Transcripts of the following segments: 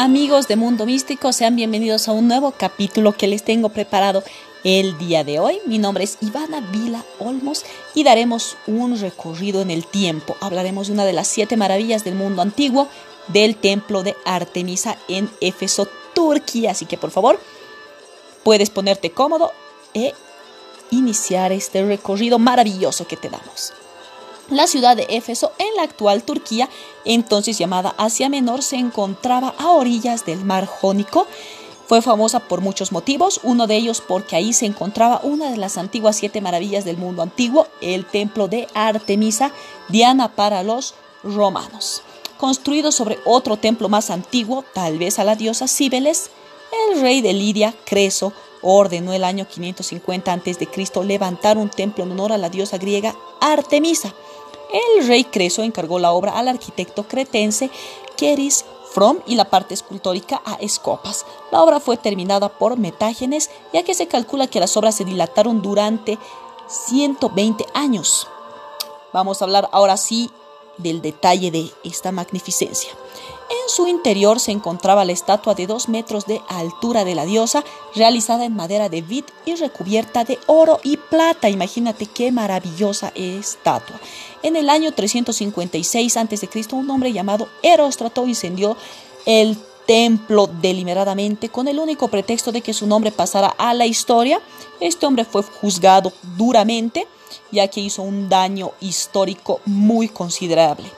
Amigos de Mundo Místico, sean bienvenidos a un nuevo capítulo que les tengo preparado el día de hoy. Mi nombre es Ivana Vila Olmos y daremos un recorrido en el tiempo. Hablaremos de una de las siete maravillas del mundo antiguo, del templo de Artemisa en Éfeso, Turquía. Así que por favor, puedes ponerte cómodo e iniciar este recorrido maravilloso que te damos. La ciudad de Éfeso, en la actual Turquía, entonces llamada Asia Menor, se encontraba a orillas del mar Jónico. Fue famosa por muchos motivos, uno de ellos porque ahí se encontraba una de las antiguas siete maravillas del mundo antiguo, el templo de Artemisa, Diana para los romanos. Construido sobre otro templo más antiguo, tal vez a la diosa Cibeles, el rey de Lidia, Creso, ordenó el año 550 a.C. levantar un templo en honor a la diosa griega Artemisa. El rey Creso encargó la obra al arquitecto cretense Keris From y la parte escultórica a Escopas. La obra fue terminada por Metágenes, ya que se calcula que las obras se dilataron durante 120 años. Vamos a hablar ahora sí del detalle de esta magnificencia. En su interior se encontraba la estatua de dos metros de altura de la diosa, realizada en madera de vid y recubierta de oro y plata. Imagínate qué maravillosa estatua. En el año 356 a.C., un hombre llamado Eróstrato incendió el templo deliberadamente con el único pretexto de que su nombre pasara a la historia. Este hombre fue juzgado duramente, ya que hizo un daño histórico muy considerable.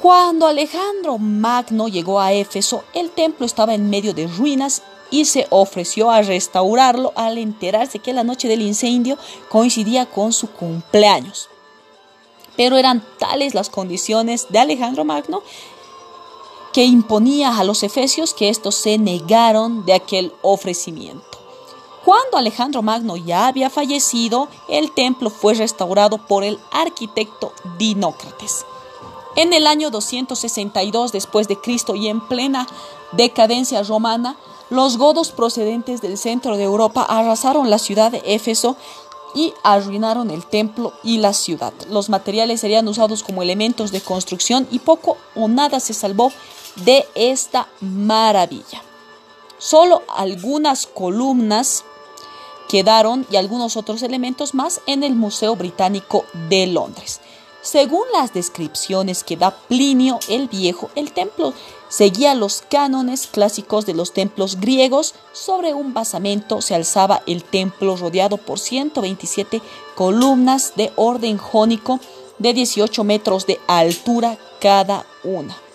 Cuando Alejandro Magno llegó a Éfeso, el templo estaba en medio de ruinas y se ofreció a restaurarlo al enterarse que la noche del incendio coincidía con su cumpleaños. Pero eran tales las condiciones de Alejandro Magno que imponía a los efesios que estos se negaron de aquel ofrecimiento. Cuando Alejandro Magno ya había fallecido, el templo fue restaurado por el arquitecto Dinócrates. En el año 262 después de Cristo y en plena decadencia romana, los godos procedentes del centro de Europa arrasaron la ciudad de Éfeso y arruinaron el templo y la ciudad. Los materiales serían usados como elementos de construcción y poco o nada se salvó de esta maravilla. Solo algunas columnas quedaron y algunos otros elementos más en el Museo Británico de Londres. Según las descripciones que da Plinio el Viejo, el templo seguía los cánones clásicos de los templos griegos. Sobre un basamento se alzaba el templo rodeado por 127 columnas de orden jónico de 18 metros de altura cada una.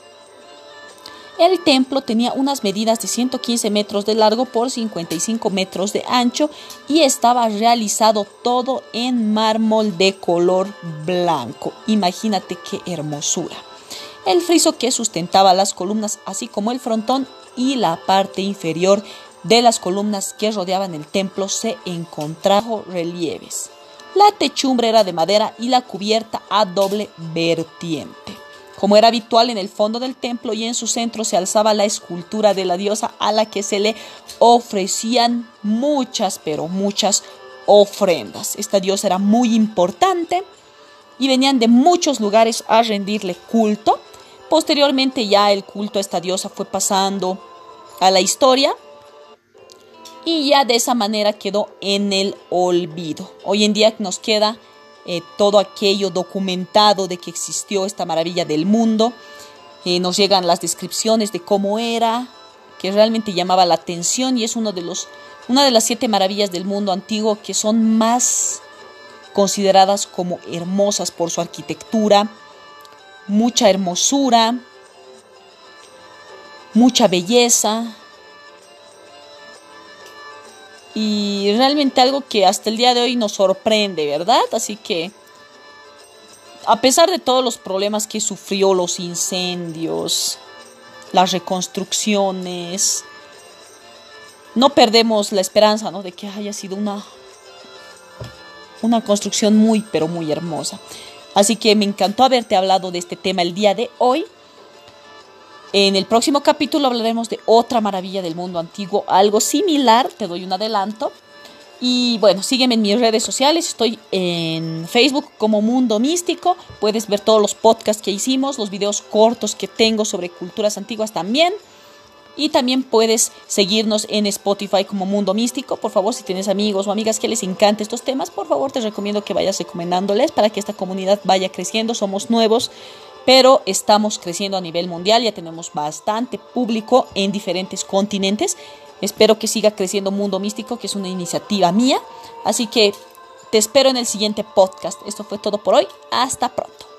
El templo tenía unas medidas de 115 metros de largo por 55 metros de ancho y estaba realizado todo en mármol de color blanco. Imagínate qué hermosura. El friso que sustentaba las columnas, así como el frontón y la parte inferior de las columnas que rodeaban el templo, se encontraban relieves. La techumbre era de madera y la cubierta a doble vertiente. Como era habitual en el fondo del templo y en su centro se alzaba la escultura de la diosa a la que se le ofrecían muchas, pero muchas ofrendas. Esta diosa era muy importante y venían de muchos lugares a rendirle culto. Posteriormente ya el culto a esta diosa fue pasando a la historia y ya de esa manera quedó en el olvido. Hoy en día nos queda eh, todo aquello documentado de que existió esta maravilla del mundo. Eh, nos llegan las descripciones de cómo era, que realmente llamaba la atención y es uno de los, una de las siete maravillas del mundo antiguo que son más consideradas como hermosas por su arquitectura, mucha hermosura, mucha belleza, y realmente algo que hasta el día de hoy nos sorprende, ¿verdad? Así que, a pesar de todos los problemas que sufrió, los incendios, las reconstrucciones, no perdemos la esperanza, ¿no? De que haya sido una, una construcción muy, pero muy hermosa. Así que me encantó haberte hablado de este tema el día de hoy. En el próximo capítulo hablaremos de otra maravilla del mundo antiguo, algo similar, te doy un adelanto. Y bueno, sígueme en mis redes sociales, estoy en Facebook como Mundo Místico, puedes ver todos los podcasts que hicimos, los videos cortos que tengo sobre culturas antiguas también. Y también puedes seguirnos en Spotify como Mundo Místico. Por favor, si tienes amigos o amigas que les encanten estos temas, por favor te recomiendo que vayas recomendándoles para que esta comunidad vaya creciendo. Somos nuevos, pero estamos creciendo a nivel mundial. Ya tenemos bastante público en diferentes continentes. Espero que siga creciendo Mundo Místico, que es una iniciativa mía. Así que te espero en el siguiente podcast. Esto fue todo por hoy. Hasta pronto.